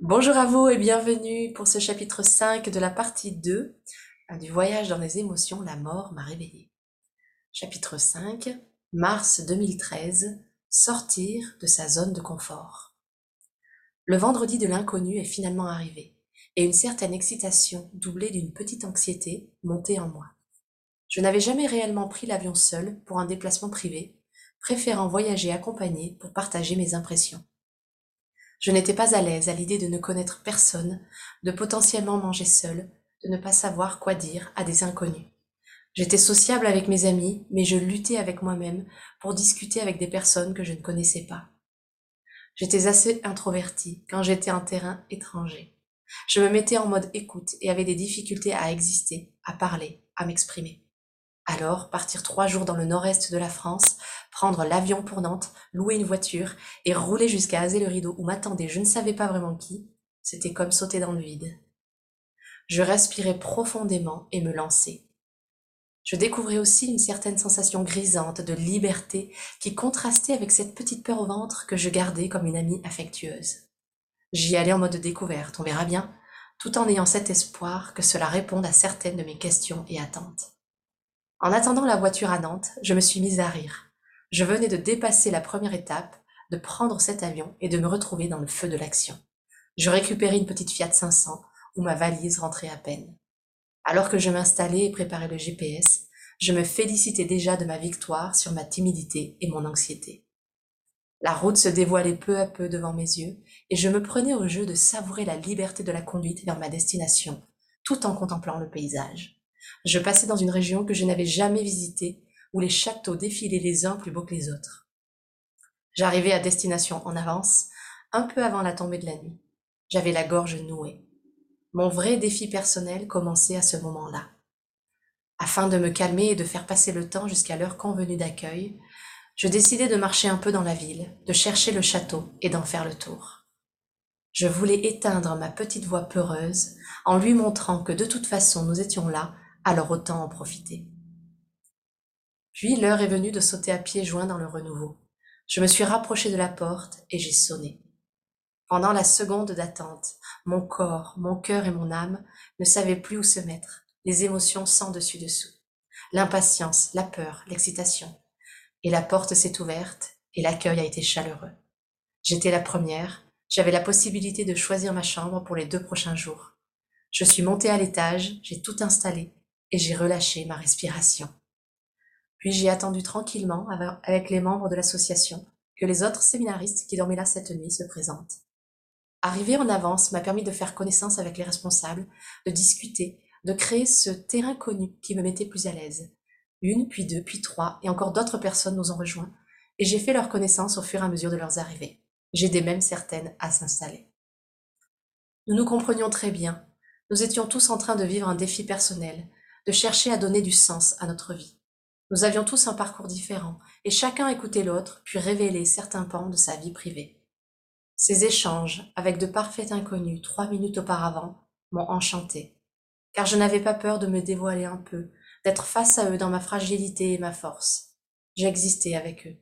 Bonjour à vous et bienvenue pour ce chapitre 5 de la partie 2 euh, du voyage dans les émotions, la mort m'a réveillé. Chapitre 5, mars 2013, sortir de sa zone de confort. Le vendredi de l'inconnu est finalement arrivé et une certaine excitation doublée d'une petite anxiété montait en moi. Je n'avais jamais réellement pris l'avion seul pour un déplacement privé, préférant voyager accompagné pour partager mes impressions. Je n'étais pas à l'aise à l'idée de ne connaître personne, de potentiellement manger seul, de ne pas savoir quoi dire à des inconnus. J'étais sociable avec mes amis, mais je luttais avec moi-même pour discuter avec des personnes que je ne connaissais pas. J'étais assez introvertie quand j'étais un terrain étranger. Je me mettais en mode écoute et avais des difficultés à exister, à parler, à m'exprimer. Alors, partir trois jours dans le nord-est de la France, prendre l'avion pour Nantes, louer une voiture et rouler jusqu'à Azay-le-Rideau où m'attendait je ne savais pas vraiment qui, c'était comme sauter dans le vide. Je respirais profondément et me lançais. Je découvrais aussi une certaine sensation grisante de liberté qui contrastait avec cette petite peur au ventre que je gardais comme une amie affectueuse. J'y allais en mode découverte, on verra bien, tout en ayant cet espoir que cela réponde à certaines de mes questions et attentes. En attendant la voiture à Nantes, je me suis mise à rire. Je venais de dépasser la première étape, de prendre cet avion et de me retrouver dans le feu de l'action. Je récupérais une petite Fiat 500 où ma valise rentrait à peine. Alors que je m'installais et préparais le GPS, je me félicitais déjà de ma victoire sur ma timidité et mon anxiété. La route se dévoilait peu à peu devant mes yeux et je me prenais au jeu de savourer la liberté de la conduite vers ma destination, tout en contemplant le paysage. Je passais dans une région que je n'avais jamais visitée, où les châteaux défilaient les uns plus beaux que les autres. J'arrivais à destination en avance, un peu avant la tombée de la nuit. J'avais la gorge nouée. Mon vrai défi personnel commençait à ce moment-là. Afin de me calmer et de faire passer le temps jusqu'à l'heure convenue d'accueil, je décidai de marcher un peu dans la ville, de chercher le château et d'en faire le tour. Je voulais éteindre ma petite voix peureuse en lui montrant que de toute façon nous étions là alors autant en profiter. Puis l'heure est venue de sauter à pieds joints dans le renouveau. Je me suis rapproché de la porte et j'ai sonné. Pendant la seconde d'attente, mon corps, mon cœur et mon âme ne savaient plus où se mettre, les émotions sans dessus dessous. L'impatience, la peur, l'excitation. Et la porte s'est ouverte et l'accueil a été chaleureux. J'étais la première, j'avais la possibilité de choisir ma chambre pour les deux prochains jours. Je suis montée à l'étage, j'ai tout installé et j'ai relâché ma respiration. Puis j'ai attendu tranquillement avec les membres de l'association que les autres séminaristes qui dormaient là cette nuit se présentent. Arriver en avance m'a permis de faire connaissance avec les responsables, de discuter, de créer ce terrain connu qui me mettait plus à l'aise. Une, puis deux, puis trois, et encore d'autres personnes nous ont rejoints, et j'ai fait leur connaissance au fur et à mesure de leurs arrivées. J'aidais même certaines à s'installer. Nous nous comprenions très bien. Nous étions tous en train de vivre un défi personnel, de chercher à donner du sens à notre vie. Nous avions tous un parcours différent, et chacun écoutait l'autre, puis révélait certains pans de sa vie privée. Ces échanges, avec de parfaits inconnus trois minutes auparavant, m'ont enchanté, car je n'avais pas peur de me dévoiler un peu, d'être face à eux dans ma fragilité et ma force. J'existais avec eux.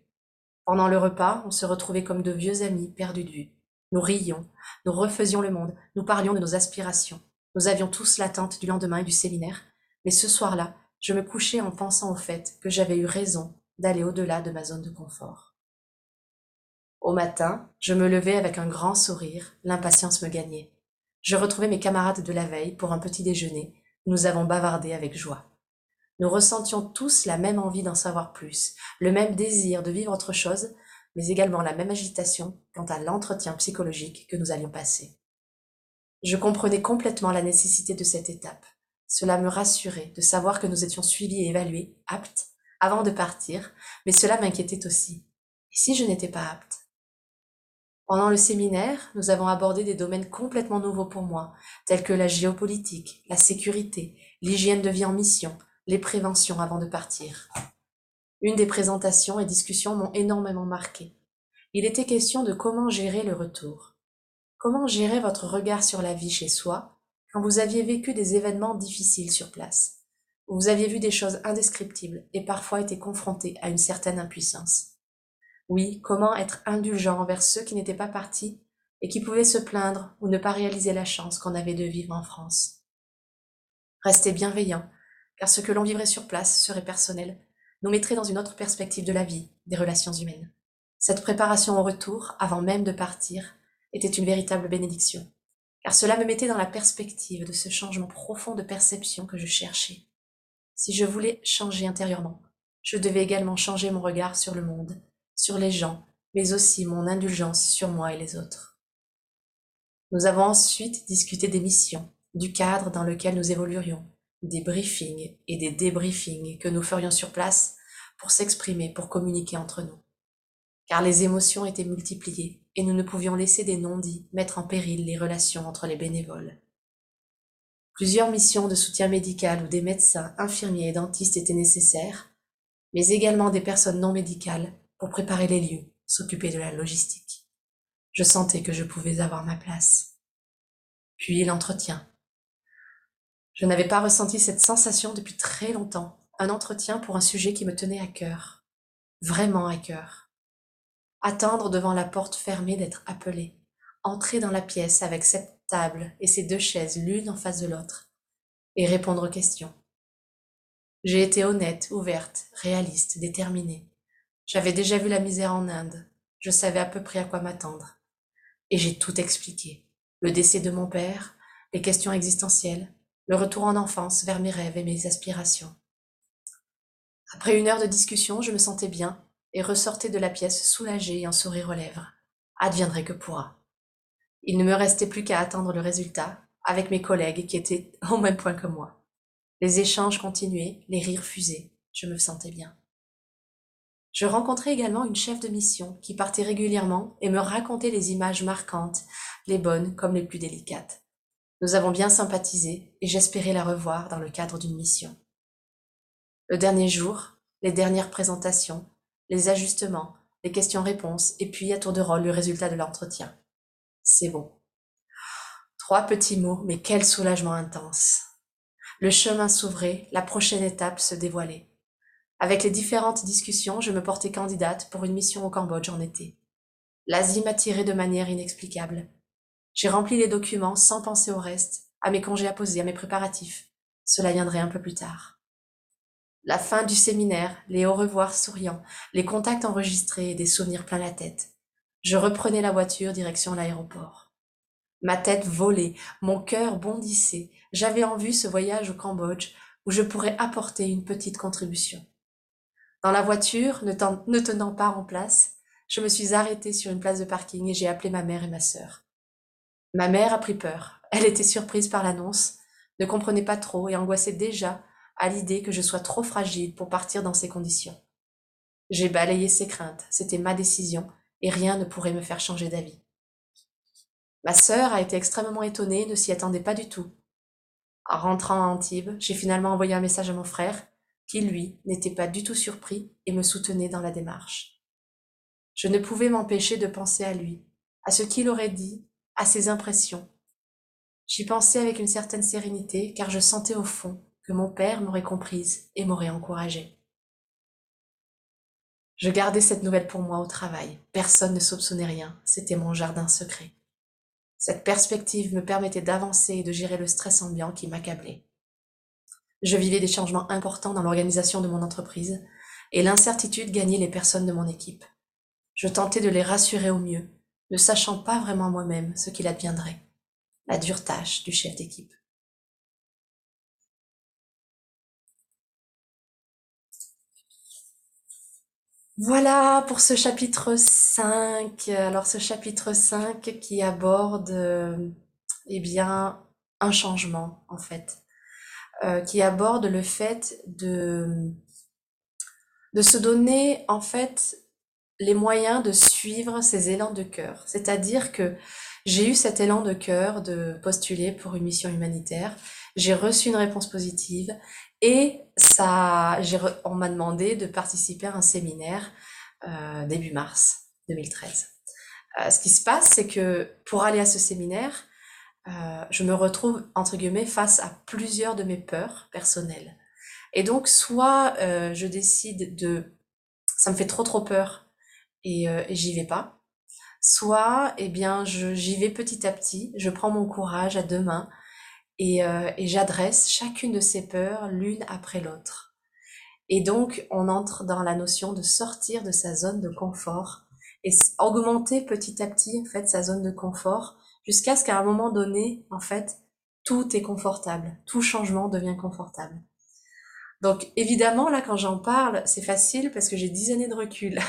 Pendant le repas, on se retrouvait comme de vieux amis perdus de vue. Nous rions, nous refaisions le monde, nous parlions de nos aspirations. Nous avions tous l'attente du lendemain et du séminaire, mais ce soir-là, je me couchais en pensant au fait que j'avais eu raison d'aller au-delà de ma zone de confort. Au matin, je me levais avec un grand sourire, l'impatience me gagnait. Je retrouvais mes camarades de la veille pour un petit déjeuner. Nous avons bavardé avec joie. Nous ressentions tous la même envie d'en savoir plus, le même désir de vivre autre chose, mais également la même agitation quant à l'entretien psychologique que nous allions passer. Je comprenais complètement la nécessité de cette étape. Cela me rassurait de savoir que nous étions suivis et évalués, aptes, avant de partir, mais cela m'inquiétait aussi. Et si je n'étais pas apte? Pendant le séminaire, nous avons abordé des domaines complètement nouveaux pour moi, tels que la géopolitique, la sécurité, l'hygiène de vie en mission, les préventions avant de partir. Une des présentations et discussions m'ont énormément marqué. Il était question de comment gérer le retour. Comment gérer votre regard sur la vie chez soi quand vous aviez vécu des événements difficiles sur place, où vous aviez vu des choses indescriptibles et parfois été confronté à une certaine impuissance. Oui, comment être indulgent envers ceux qui n'étaient pas partis et qui pouvaient se plaindre ou ne pas réaliser la chance qu'on avait de vivre en France. Rester bienveillant, car ce que l'on vivrait sur place serait personnel, nous mettrait dans une autre perspective de la vie, des relations humaines. Cette préparation au retour, avant même de partir, était une véritable bénédiction, car cela me mettait dans la perspective de ce changement profond de perception que je cherchais. Si je voulais changer intérieurement, je devais également changer mon regard sur le monde, sur les gens, mais aussi mon indulgence sur moi et les autres. Nous avons ensuite discuté des missions, du cadre dans lequel nous évoluerions, des briefings et des débriefings que nous ferions sur place pour s'exprimer, pour communiquer entre nous. Car les émotions étaient multipliées et nous ne pouvions laisser des non-dits mettre en péril les relations entre les bénévoles. Plusieurs missions de soutien médical où des médecins, infirmiers et dentistes étaient nécessaires, mais également des personnes non médicales pour préparer les lieux, s'occuper de la logistique. Je sentais que je pouvais avoir ma place. Puis l'entretien. Je n'avais pas ressenti cette sensation depuis très longtemps, un entretien pour un sujet qui me tenait à cœur, vraiment à cœur. Attendre devant la porte fermée d'être appelé, entrer dans la pièce avec cette table et ses deux chaises l'une en face de l'autre, et répondre aux questions. J'ai été honnête, ouverte, réaliste, déterminée. J'avais déjà vu la misère en Inde, je savais à peu près à quoi m'attendre. Et j'ai tout expliqué. Le décès de mon père, les questions existentielles, le retour en enfance vers mes rêves et mes aspirations. Après une heure de discussion, je me sentais bien et ressortais de la pièce soulagée et un sourire aux lèvres. Adviendrait que pourra. Il ne me restait plus qu'à attendre le résultat, avec mes collègues qui étaient au même point que moi. Les échanges continuaient, les rires fusaient, je me sentais bien. Je rencontrais également une chef de mission qui partait régulièrement et me racontait les images marquantes, les bonnes comme les plus délicates. Nous avons bien sympathisé et j'espérais la revoir dans le cadre d'une mission. Le dernier jour, les dernières présentations, les ajustements, les questions-réponses et puis à tour de rôle le résultat de l'entretien. C'est bon. Trois petits mots, mais quel soulagement intense. Le chemin s'ouvrait, la prochaine étape se dévoilait. Avec les différentes discussions, je me portais candidate pour une mission au Cambodge en été. L'Asie m'attirait de manière inexplicable. J'ai rempli les documents sans penser au reste, à mes congés à poser, à mes préparatifs. Cela viendrait un peu plus tard. La fin du séminaire, les au revoir souriants, les contacts enregistrés et des souvenirs plein la tête. Je reprenais la voiture direction l'aéroport. Ma tête volait, mon cœur bondissait. J'avais en vue ce voyage au Cambodge où je pourrais apporter une petite contribution. Dans la voiture, ne, ne tenant pas en place, je me suis arrêtée sur une place de parking et j'ai appelé ma mère et ma sœur. Ma mère a pris peur. Elle était surprise par l'annonce, ne comprenait pas trop et angoissait déjà à l'idée que je sois trop fragile pour partir dans ces conditions. J'ai balayé ses craintes, c'était ma décision et rien ne pourrait me faire changer d'avis. Ma sœur a été extrêmement étonnée, ne s'y attendait pas du tout. En rentrant à Antibes, j'ai finalement envoyé un message à mon frère, qui, lui, n'était pas du tout surpris et me soutenait dans la démarche. Je ne pouvais m'empêcher de penser à lui, à ce qu'il aurait dit, à ses impressions. J'y pensais avec une certaine sérénité, car je sentais au fond que mon père m'aurait comprise et m'aurait encouragée. Je gardais cette nouvelle pour moi au travail. Personne ne soupçonnait rien. C'était mon jardin secret. Cette perspective me permettait d'avancer et de gérer le stress ambiant qui m'accablait. Je vivais des changements importants dans l'organisation de mon entreprise et l'incertitude gagnait les personnes de mon équipe. Je tentais de les rassurer au mieux, ne sachant pas vraiment moi-même ce qu'il adviendrait. La dure tâche du chef d'équipe. Voilà pour ce chapitre 5. Alors ce chapitre 5 qui aborde euh, eh bien un changement en fait, euh, qui aborde le fait de de se donner en fait les moyens de suivre ces élans de cœur. C'est-à-dire que j'ai eu cet élan de cœur de postuler pour une mission humanitaire. J'ai reçu une réponse positive et ça, on m'a demandé de participer à un séminaire euh, début mars 2013. Euh, ce qui se passe, c'est que pour aller à ce séminaire, euh, je me retrouve entre guillemets face à plusieurs de mes peurs personnelles. Et donc, soit je décide de, ça me fait trop trop peur et, et j'y vais pas. soit eh bien j'y vais petit à petit, je prends mon courage à deux mains et, euh, et j'adresse chacune de ces peurs l'une après l'autre. Et donc on entre dans la notion de sortir de sa zone de confort et augmenter petit à petit en fait sa zone de confort jusqu'à ce qu'à un moment donné en fait tout est confortable, tout changement devient confortable. Donc évidemment là quand j'en parle c'est facile parce que j'ai dix années de recul.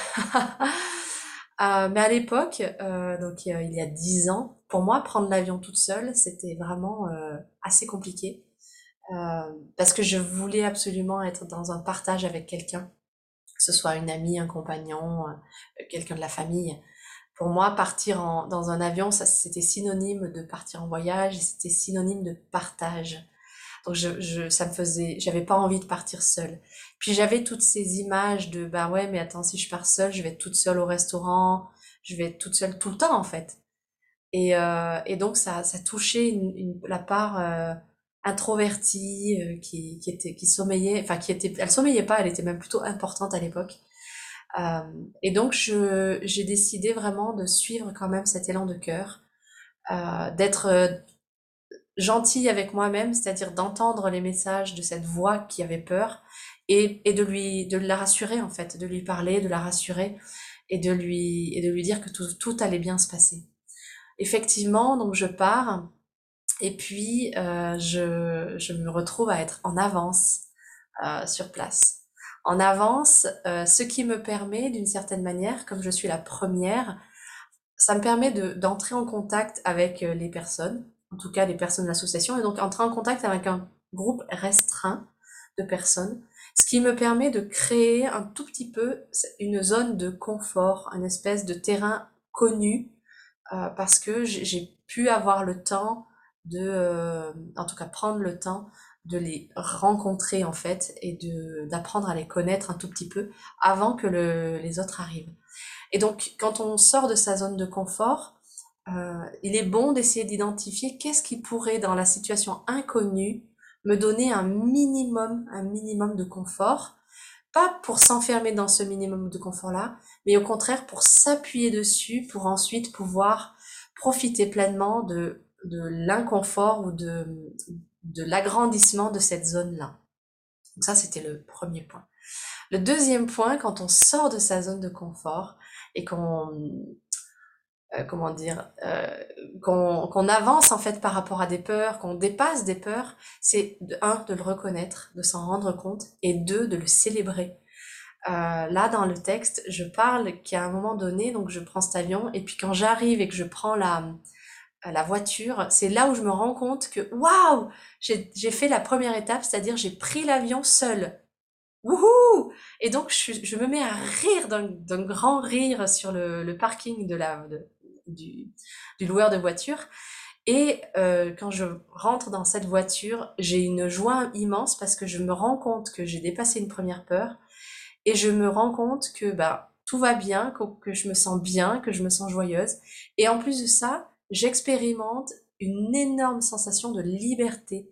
Euh, mais à l'époque, euh, donc il y a dix ans, pour moi prendre l'avion toute seule c'était vraiment euh, assez compliqué parce que je voulais absolument être dans un partage avec quelqu'un que ce soit une amie, un compagnon, euh, quelqu'un de la famille. Pour moi, partir en, dans un avion, ça c'était synonyme de partir en voyage, c'était synonyme de partage. Donc je, je ça me faisait, j'avais pas envie de partir seule. Puis j'avais toutes ces images de bah ouais, mais attends, si je pars seule, je vais être toute seule au restaurant, je vais être toute seule tout le temps en fait. Et, euh, et donc ça, touchait la part euh, introvertie, euh, qui, était, qui sommeillait, enfin qui était, elle sommeillait pas, elle était même plutôt importante à l'époque. Et donc j'ai décidé vraiment de suivre quand même cet élan de cœur, d'être gentille avec moi-même, c'est-à-dire d'entendre les messages de cette voix qui avait peur et, de lui, de la rassurer en fait, de lui parler, de la rassurer et de lui, et de lui dire que tout allait bien se passer. Effectivement, donc je pars et puis, euh, je, je, me retrouve à être en avance euh, sur place. En avance, euh, ce qui me permet, d'une certaine manière, comme je suis la première, ça me permet d'entrer en contact avec euh, les personnes, en tout cas les personnes de l'association, et donc entrer en contact avec un groupe restreint de personnes, ce qui me permet de créer un tout petit peu une zone de confort, une espèce de terrain connu, euh, parce que j'ai pu avoir le temps de, euh, en tout cas, prendre le temps de les rencontrer en fait et de d'apprendre à les connaître un tout petit peu avant que le, les autres arrivent. Et donc, quand on sort de sa zone de confort, euh, il est bon d'essayer d'identifier qu'est-ce qui pourrait, dans la situation inconnue, me donner un minimum, un minimum de confort, pas pour s'enfermer dans ce minimum de confort-là, mais au contraire pour s'appuyer dessus, pour ensuite pouvoir profiter pleinement de de l'inconfort ou de, de l'agrandissement de cette zone-là. Donc ça, c'était le premier point. Le deuxième point, quand on sort de sa zone de confort et qu'on euh, comment dire euh, qu'on avance en fait par rapport à des peurs, qu'on dépasse des peurs, c'est un de le reconnaître, de s'en rendre compte, et deux de le célébrer. Euh, là, dans le texte, je parle qu'à un moment donné, donc je prends cet avion, et puis quand j'arrive et que je prends la la voiture, c'est là où je me rends compte que waouh, j'ai fait la première étape, c'est-à-dire j'ai pris l'avion seul. Wouhou Et donc je, me mets à rire d'un grand rire sur le, parking de la, du, du, loueur de voiture. Et euh, quand je rentre dans cette voiture, j'ai une joie immense parce que je me rends compte que j'ai dépassé une première peur et je me rends compte que bah tout va bien, que, que je me sens bien, que je me sens joyeuse. Et en plus de ça, j'expérimente une énorme sensation de liberté.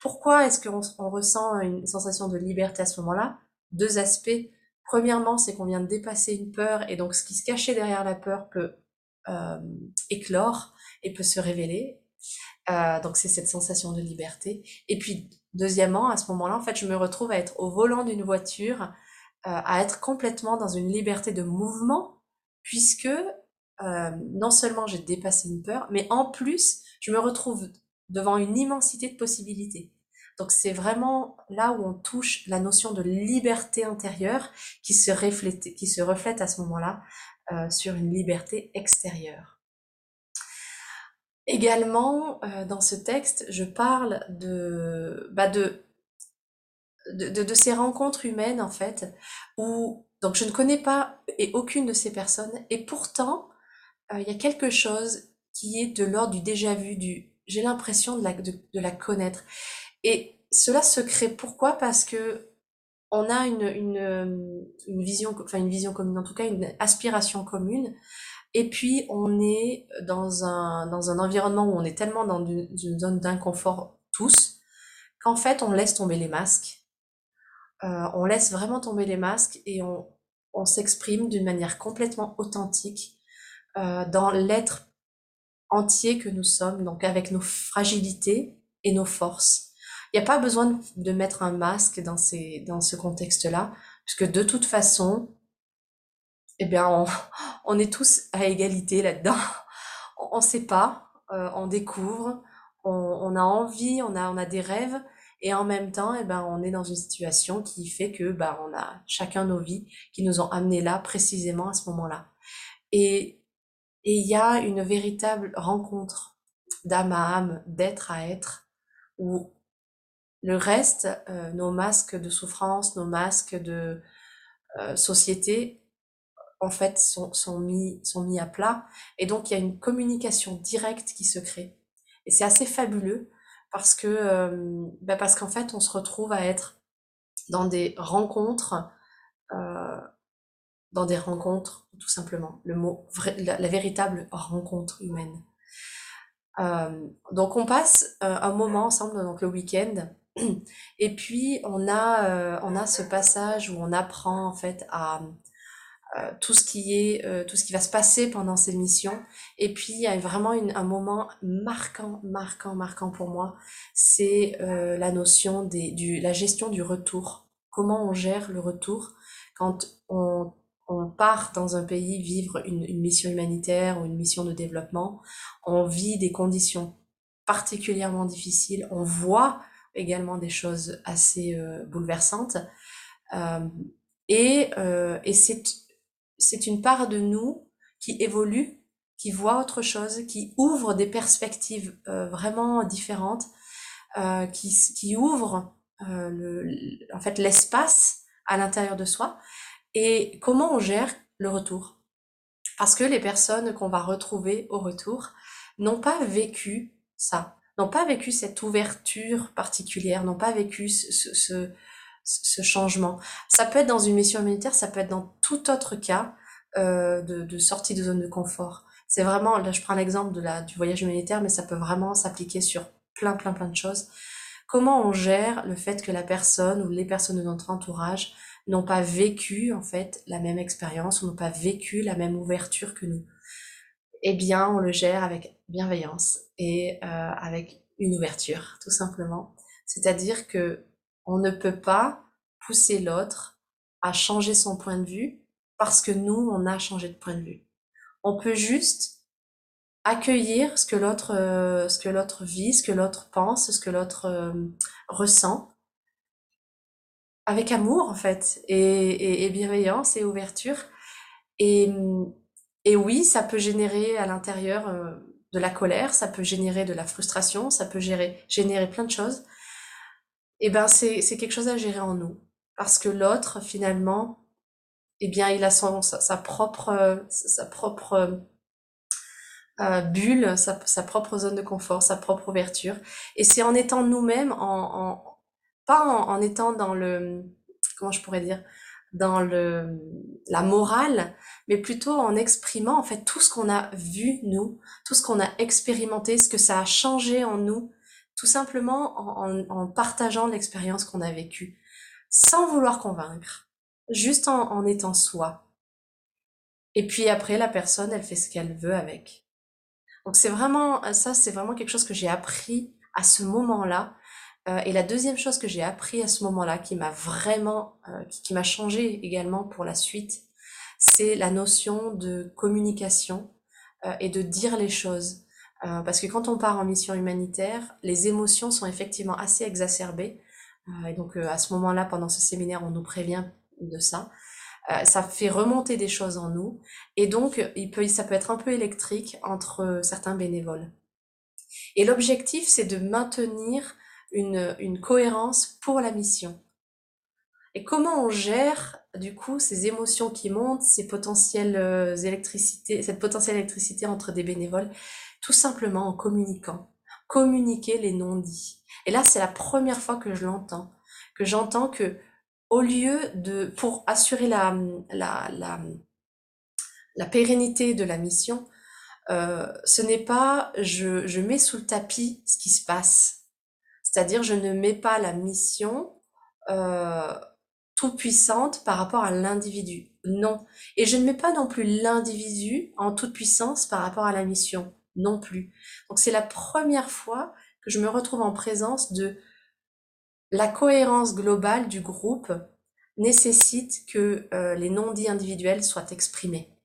Pourquoi est-ce qu'on on ressent une sensation de liberté à ce moment-là? Deux aspects. Premièrement, c'est qu'on vient de dépasser une peur et donc ce qui se cachait derrière la peur peut éclore et peut se révéler. Euh, donc c'est cette sensation de liberté. Et puis deuxièmement, à ce moment-là, en fait, je me retrouve à être au volant d'une voiture, euh, à être complètement dans une liberté de mouvement, puisque euh, non seulement j'ai dépassé une peur, mais en plus, je me retrouve devant une immensité de possibilités. Donc c'est vraiment là où on touche la notion de liberté intérieure qui se reflète, qui se reflète à ce moment-là euh, sur une liberté extérieure. Également, euh, dans ce texte, je parle de, bah de, de, de, de, ces rencontres humaines, en fait, où donc je ne connais pas et aucune de ces personnes, et pourtant, euh, il y a quelque chose qui est de l'ordre du déjà vu, du j'ai l'impression de la, de, la connaître. Et cela se crée pourquoi? Parce que on a une, une, une vision, enfin une vision commune, en tout cas une aspiration commune. Et puis on est dans un, dans un environnement où on est tellement dans une, zone d'inconfort tous, qu'en fait on laisse tomber les masques. Euh, on laisse vraiment tomber les masques et on, on s'exprime d'une manière complètement authentique dans l'être entier que nous sommes, donc avec nos fragilités et nos forces. Il n'y a pas besoin de mettre un masque dans, ces, dans ce contexte-là, puisque de toute façon, eh bien, on, on est tous à égalité là-dedans. On ne sait pas, euh, on découvre, on, on, a envie, on a, on a des rêves, et en même temps, eh ben, on est dans une situation qui fait que bah, on a chacun nos vies qui nous ont amenés là précisément à ce moment-là. Et et il y a une véritable rencontre d'âme à âme, d'être à être, où le reste, euh, nos masques de souffrance, nos masques de euh, société, en fait, sont, mis, à plat. Et donc, il y a une communication directe qui se crée. Et c'est assez fabuleux parce que, euh, bah parce qu'en fait, on se retrouve à être dans des rencontres dans des rencontres, tout simplement. Le mot, la, véritable rencontre humaine. Donc on passe un moment ensemble, donc le week-end, et puis on a, euh, on a ce passage où on apprend en fait à euh, tout ce qui est, euh, tout ce qui va se passer pendant ces missions. Et puis il y a vraiment un moment marquant, marquant, marquant pour moi, c'est la notion des, du, la gestion du retour. Comment on gère le retour quand on on part dans un pays vivre une, mission humanitaire ou une mission de développement, on vit des conditions particulièrement difficiles, on voit également des choses assez euh, bouleversantes, euh, et, euh, et c'est, une part de nous qui évolue, qui voit autre chose, qui ouvre des perspectives vraiment différentes, qui, qui ouvre le, en fait l'espace à l'intérieur de soi. Et comment on gère le retour? Parce que les personnes qu'on va retrouver au retour n'ont pas vécu ça, n'ont pas vécu cette ouverture particulière, n'ont pas vécu ce, changement. Ça peut être dans une mission humanitaire, ça peut être dans tout autre cas euh, de, sortie de zone de confort. C'est vraiment, là je prends l'exemple du voyage humanitaire, mais ça peut vraiment s'appliquer sur plein, plein, plein de choses. Comment on gère le fait que la personne ou les personnes de notre entourage n'ont pas vécu en fait la même expérience, n'ont pas vécu la même ouverture que nous? Eh bien, on le gère avec bienveillance et euh, avec une ouverture, tout simplement. C'est-à-dire que on ne peut pas pousser l'autre à changer son point de vue parce que nous, on a changé de point de vue. On peut juste accueillir ce que l'autre, euh, ce que l'autre vit, ce que l'autre pense, ce que l'autre euh, ressent, avec amour en fait et, et, bienveillance et ouverture et, et oui ça peut générer à l'intérieur euh, de la colère ça peut générer de la frustration ça peut générer plein de choses. Et ben c'est c'est quelque chose à gérer en nous. Parce que l'autre finalement eh bien il a son sa, propre sa propre euh, bulle sa, sa propre zone de confort sa propre ouverture. Et c'est en étant nous-mêmes en, en pas en, étant dans le, comment je pourrais dire, dans le, la morale, mais plutôt en exprimant en fait tout ce qu'on a vu nous, tout ce qu'on a expérimenté, ce que ça a changé en nous, tout simplement en, en, partageant l'expérience qu'on a vécue, sans vouloir convaincre, juste en, en étant soi. Et puis après, la personne, elle fait ce qu'elle veut avec. Donc c'est vraiment, ça, c'est vraiment quelque chose que j'ai appris à ce moment-là, euh, et la deuxième chose que j'ai appris à ce moment-là, qui m'a vraiment, euh, qui, m'a changé également pour la suite, c'est la notion de communication euh, et de dire les choses. parce que quand on part en mission humanitaire, les émotions sont effectivement assez exacerbées. et donc à ce moment-là, pendant ce séminaire, on nous prévient de ça. ça fait remonter des choses en nous. Et donc, il peut, ça peut être un peu électrique entre certains bénévoles. Et l'objectif, c'est de maintenir une, cohérence pour la mission. Et comment on gère du coup ces émotions qui montent, ces potentielles euh, électricités, cette potentielle électricité entre des bénévoles, tout simplement en communiquant, communiquer les non-dits. Et là, c'est la première fois que je l'entends, que j'entends que au lieu de, pour assurer la, la, la, la pérennité de la mission, euh, ce n'est pas je, je mets sous le tapis ce qui se passe, c'est-à-dire, je ne mets pas la mission euh, tout puissante par rapport à l'individu. Non. Et je ne mets pas non plus l'individu en toute puissance par rapport à la mission. Non plus. Donc c'est la première fois que je me retrouve en présence de la cohérence globale du groupe nécessite que euh, les non-dits individuels soient exprimés.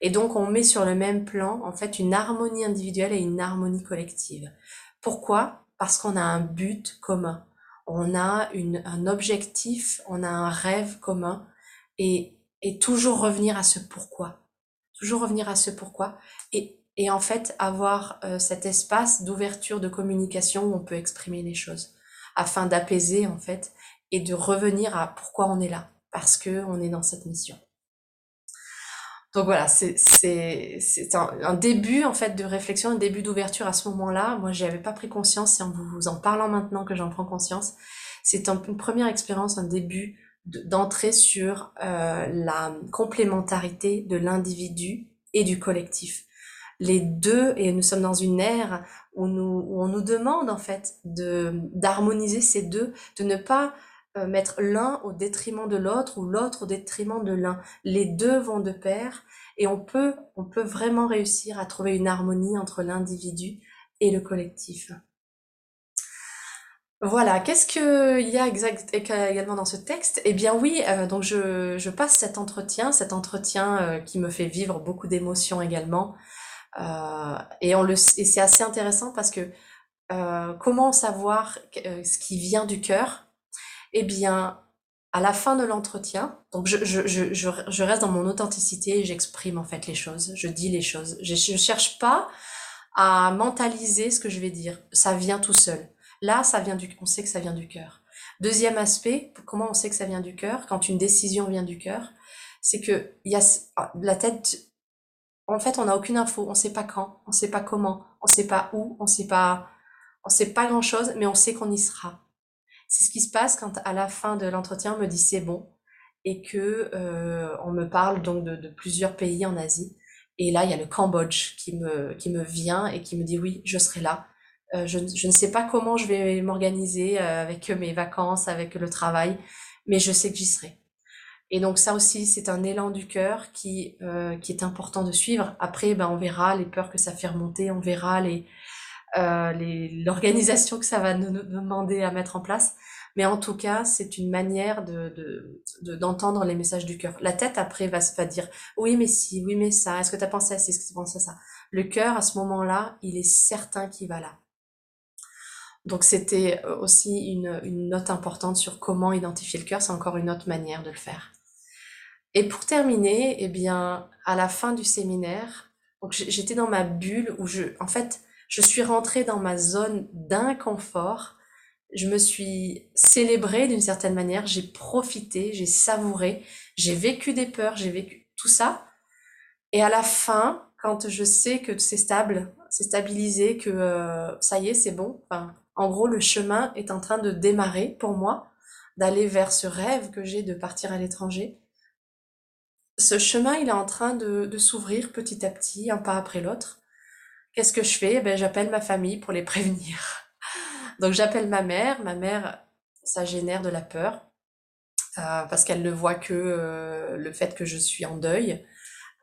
Et donc on met sur le même plan en fait une harmonie individuelle et une harmonie collective. Pourquoi? Parce qu'on a un but commun, on a une, un objectif, on a un rêve commun et, et toujours revenir à ce pourquoi. Toujours revenir à ce pourquoi et, et en fait avoir euh, cet espace d'ouverture de communication où on peut exprimer les choses afin d'apaiser en fait et de revenir à pourquoi on est là parce que on est dans cette mission. Donc voilà, c'est un, un, début en fait de réflexion, un début d'ouverture à ce moment-là. Moi, j'avais pas pris conscience, c'est en vous en parlant maintenant que j'en prends conscience. C'est une première expérience, un début d'entrée sur euh, la complémentarité de l'individu et du collectif. Les deux, et nous sommes dans une ère où, nous, où on nous demande en fait de d'harmoniser ces deux, de ne pas euh, mettre l'un au détriment de l'autre ou l'autre au détriment de l'un. Les deux vont de pair et on peut, on peut vraiment réussir à trouver une harmonie entre l'individu et le collectif. Voilà, qu'est-ce qu'il y a exact, également dans ce texte? Eh bien oui, euh, donc je, je, passe cet entretien, cet entretien euh, qui me fait vivre beaucoup d'émotions également. Euh, et on le, et c'est assez intéressant parce que comment savoir ce qui vient du cœur eh bien, à la fin de l'entretien, donc je, je, je, je, reste dans mon authenticité j'exprime en fait les choses, je dis les choses. Je ne cherche pas à mentaliser ce que je vais dire. Ça vient tout seul. Là, ça vient du, on sait que ça vient du cœur. Deuxième aspect, comment on sait que ça vient du cœur Quand une décision vient du cœur, c'est que y a la tête. En fait, on n'a aucune info. On sait pas quand, on sait pas comment, on sait pas où, on sait pas, on sait pas grand chose, mais on sait qu'on y sera. C'est ce qui se passe quand à la fin de l'entretien on me dit c'est bon et que euh, on me parle donc de, plusieurs pays en Asie. Et là, il y a le Cambodge qui me, qui me vient et qui me dit oui, je serai là. Euh, je, je, ne sais pas comment je vais m'organiser euh, avec mes vacances, avec le travail, mais je sais que j'y serai. Et donc ça aussi, c'est un élan du cœur qui, qui est important de suivre. Après, ben, on verra les peurs que ça fait remonter, on verra les, l'organisation que ça va nous, demander à mettre en place. Mais en tout cas, c'est une manière de d'entendre de, les messages du cœur. La tête, après, va, va dire oui, mais si, oui, mais ça, est-ce que tu as pensé à ça, est-ce que tu pensé à ça? Le cœur, à ce moment-là, il est certain qu'il va là. Donc c'était euh, aussi une, une note importante sur comment identifier le cœur. C'est encore une autre manière de le faire. Et pour terminer, eh bien, à la fin du séminaire, j'étais dans ma bulle où je, en fait, je suis rentrée dans ma zone d'inconfort. Je me suis célébrée d'une certaine manière. J'ai profité, j'ai savouré, j'ai vécu des peurs, j'ai vécu tout ça. Et à la fin, quand je sais que c'est stable, c'est stabilisé, que euh, ça y est, c'est bon. En gros, le chemin est en train de démarrer pour moi, d'aller vers ce rêve que j'ai de partir à l'étranger. Ce chemin, il est en train de s'ouvrir petit à petit, un pas après l'autre. Qu'est-ce que je fais? Ben, J'appelle ma famille pour les prévenir. Donc j'appelle ma mère. Ma mère, ça génère de la peur euh, parce qu'elle ne voit que euh, le fait que je suis en deuil.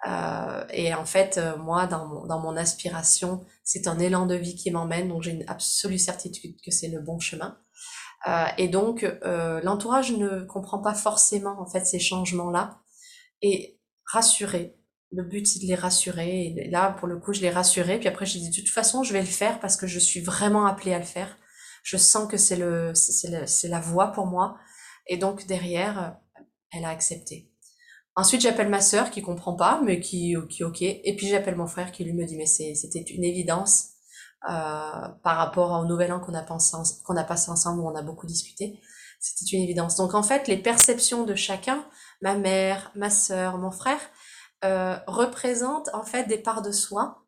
Euh, et en fait, euh, moi, dans mon, dans mon aspiration, c'est un élan de vie qui m'emmène, donc j'ai une absolue certitude que c'est le bon chemin. Euh, et donc, l'entourage ne comprend pas forcément en fait ces changements-là. Et rassurer, le but c'est de les rassurer. Et là, pour le coup, je les rassurais. Puis après, j'ai dit de toute façon, je vais le faire parce que je suis vraiment appelée à le faire. Je sens que c'est le, c'est la voie pour moi. Et donc derrière, elle a accepté. Ensuite, j'appelle ma sœur qui comprend pas, mais qui, qui ok. Et puis j'appelle mon frère qui lui me dit mais c'était une évidence euh, par rapport au nouvel an qu'on a pensé, qu'on a passé ensemble où on a beaucoup discuté. C'était une évidence. Donc en fait, les perceptions de chacun, ma mère, ma sœur, mon frère, euh, représentent en fait des parts de soi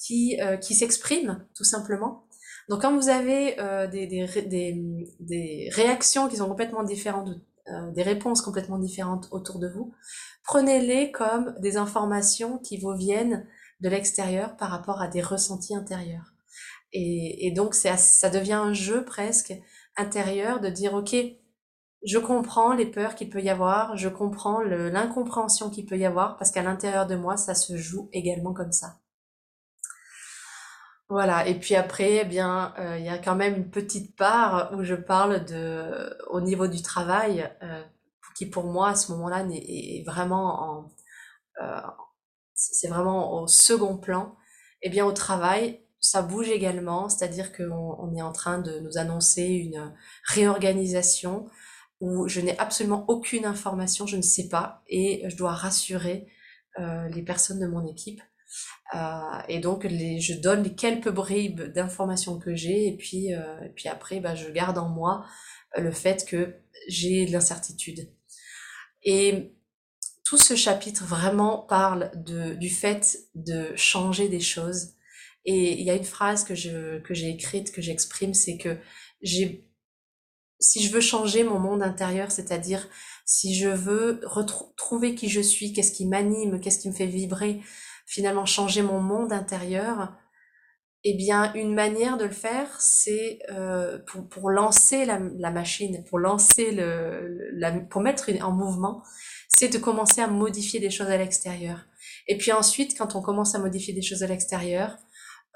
qui, euh, qui s'expriment tout simplement. Donc quand vous avez euh, des, des, des, des, réactions qui sont complètement différentes, euh, des réponses complètement différentes autour de vous, prenez-les comme des informations qui vous viennent de l'extérieur par rapport à des ressentis intérieurs. Et, et donc ça devient un jeu presque intérieur de dire ok, je comprends les peurs qu'il peut y avoir, je comprends l'incompréhension qu'il peut y avoir, parce qu'à l'intérieur de moi, ça se joue également comme ça. Voilà, et puis après, eh bien, euh, il y a quand même une petite part où je parle de, au niveau du travail, euh, qui pour moi à ce moment-là est, vraiment en, euh, c'est vraiment au second plan. Eh bien, au travail, ça bouge également, c'est-à-dire qu'on on est en train de nous annoncer une réorganisation où je n'ai absolument aucune information, je ne sais pas, et je dois rassurer les personnes de mon équipe euh, et donc, les, je donne les quelques bribes d'informations que j'ai, et puis, euh, et puis après, bah, je garde en moi euh, le fait que j'ai de l'incertitude. Et tout ce chapitre vraiment parle de, du fait de changer des choses. Et il y a une phrase que je que j'ai écrite, que j'exprime, c'est que j'ai si je veux changer mon monde intérieur, c'est-à-dire si je veux retrouver qui je suis, qu'est-ce qui m'anime, qu'est-ce qui me fait vibrer, finalement changer mon monde intérieur, eh bien, une manière de le faire, c'est euh, pour, pour, lancer la, la, machine, pour lancer le, la, pour mettre en mouvement, c'est de commencer à modifier des choses à l'extérieur. Et puis ensuite, quand on commence à modifier des choses à l'extérieur,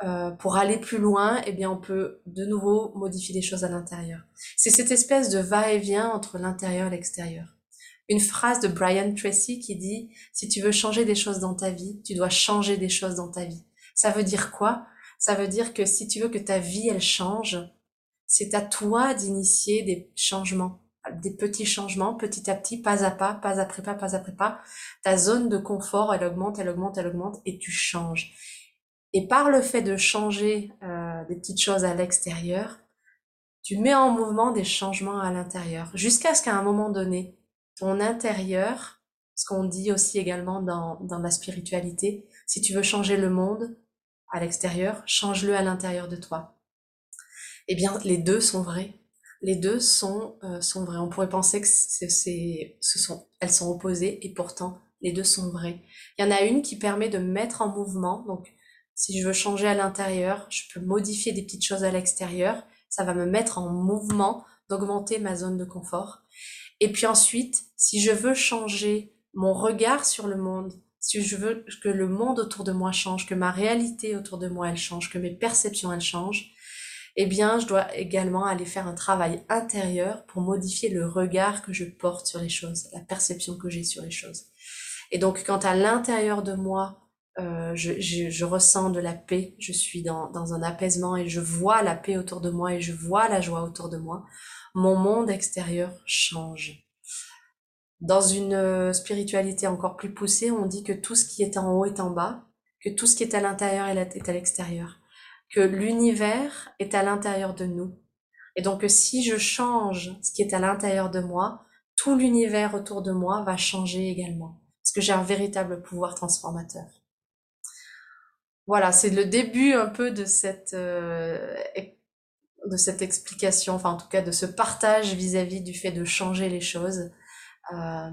euh, pour aller plus loin, eh bien, on peut de nouveau modifier des choses à l'intérieur. C'est cette espèce de va-et-vient entre l'intérieur et l'extérieur une phrase de Brian Tracy qui dit si tu veux changer des choses dans ta vie, tu dois changer des choses dans ta vie. Ça veut dire quoi? Ça veut dire que si tu veux que ta vie elle change, c'est à toi d'initier des changements, des petits changements, petit à petit, pas à pas, pas après pas, pas après pas. Ta zone de confort, elle augmente, elle augmente, elle augmente, et tu changes. Et par le fait de changer euh, des petites choses à l'extérieur, tu mets en mouvement des changements à l'intérieur, jusqu'à ce qu'à un moment donné, ton intérieur, ce qu'on dit aussi également dans, dans la spiritualité, si tu veux changer le monde à l'extérieur, change-le à l'intérieur de toi. Eh bien, les deux sont vrais. Les deux sont, euh, sont vrais. On pourrait penser que c'est, ce sont, elles sont opposées et pourtant les deux sont vrais. Il y en a une qui permet de mettre en mouvement. Donc, si je veux changer à l'intérieur, je peux modifier des petites choses à l'extérieur. Ça va me mettre en mouvement, d'augmenter ma zone de confort. Et puis ensuite, si je veux changer mon regard sur le monde, si je veux que le monde autour de moi change, que ma réalité autour de moi elle change, que mes perceptions elles changent, eh bien, je dois également aller faire un travail intérieur pour modifier le regard que je porte sur les choses, la perception que j'ai sur les choses. Et donc, quand à l'intérieur de moi, euh, je, je, je, ressens de la paix, je suis dans, dans un apaisement et je vois la paix autour de moi et je vois la joie autour de moi, mon monde extérieur change. Dans une euh, spiritualité encore plus poussée, on dit que tout ce qui est en haut est en bas, que tout ce qui est à l'intérieur est à l'extérieur, que l'univers est à l'intérieur de nous. Et donc si je change ce qui est à l'intérieur de moi, tout l'univers autour de moi va changer également, parce que j'ai un véritable pouvoir transformateur. Voilà, c'est le début un peu de cette euh, de cette explication, enfin en tout cas de ce partage vis-à-vis du fait de changer les choses. Euh,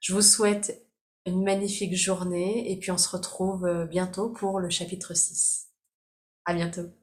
je vous souhaite une magnifique journée et puis on se retrouve euh, bientôt pour le chapitre 6. À bientôt.